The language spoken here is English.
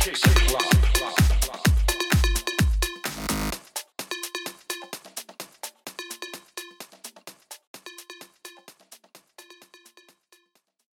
Kick.